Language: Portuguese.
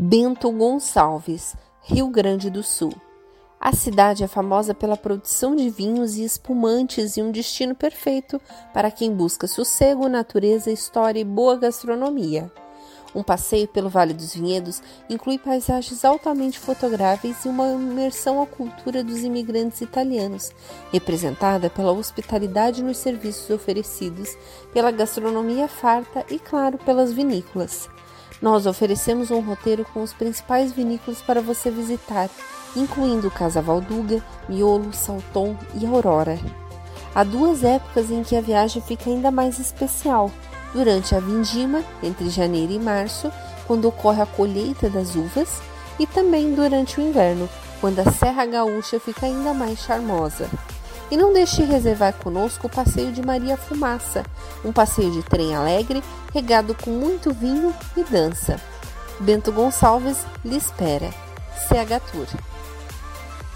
Bento Gonçalves, Rio Grande do Sul. A cidade é famosa pela produção de vinhos e espumantes e um destino perfeito para quem busca sossego, natureza, história e boa gastronomia. Um passeio pelo Vale dos Vinhedos inclui paisagens altamente fotográveis e uma imersão à cultura dos imigrantes italianos, representada pela hospitalidade nos serviços oferecidos, pela gastronomia farta e, claro, pelas vinícolas. Nós oferecemos um roteiro com os principais vinícolas para você visitar, incluindo Casa Valduga, Miolo, Salton e Aurora. Há duas épocas em que a viagem fica ainda mais especial. Durante a vindima, entre janeiro e março, quando ocorre a colheita das uvas, e também durante o inverno, quando a Serra Gaúcha fica ainda mais charmosa. E não deixe de reservar conosco o passeio de Maria Fumaça, um passeio de trem alegre, regado com muito vinho e dança. Bento Gonçalves lhe espera. CH Tour.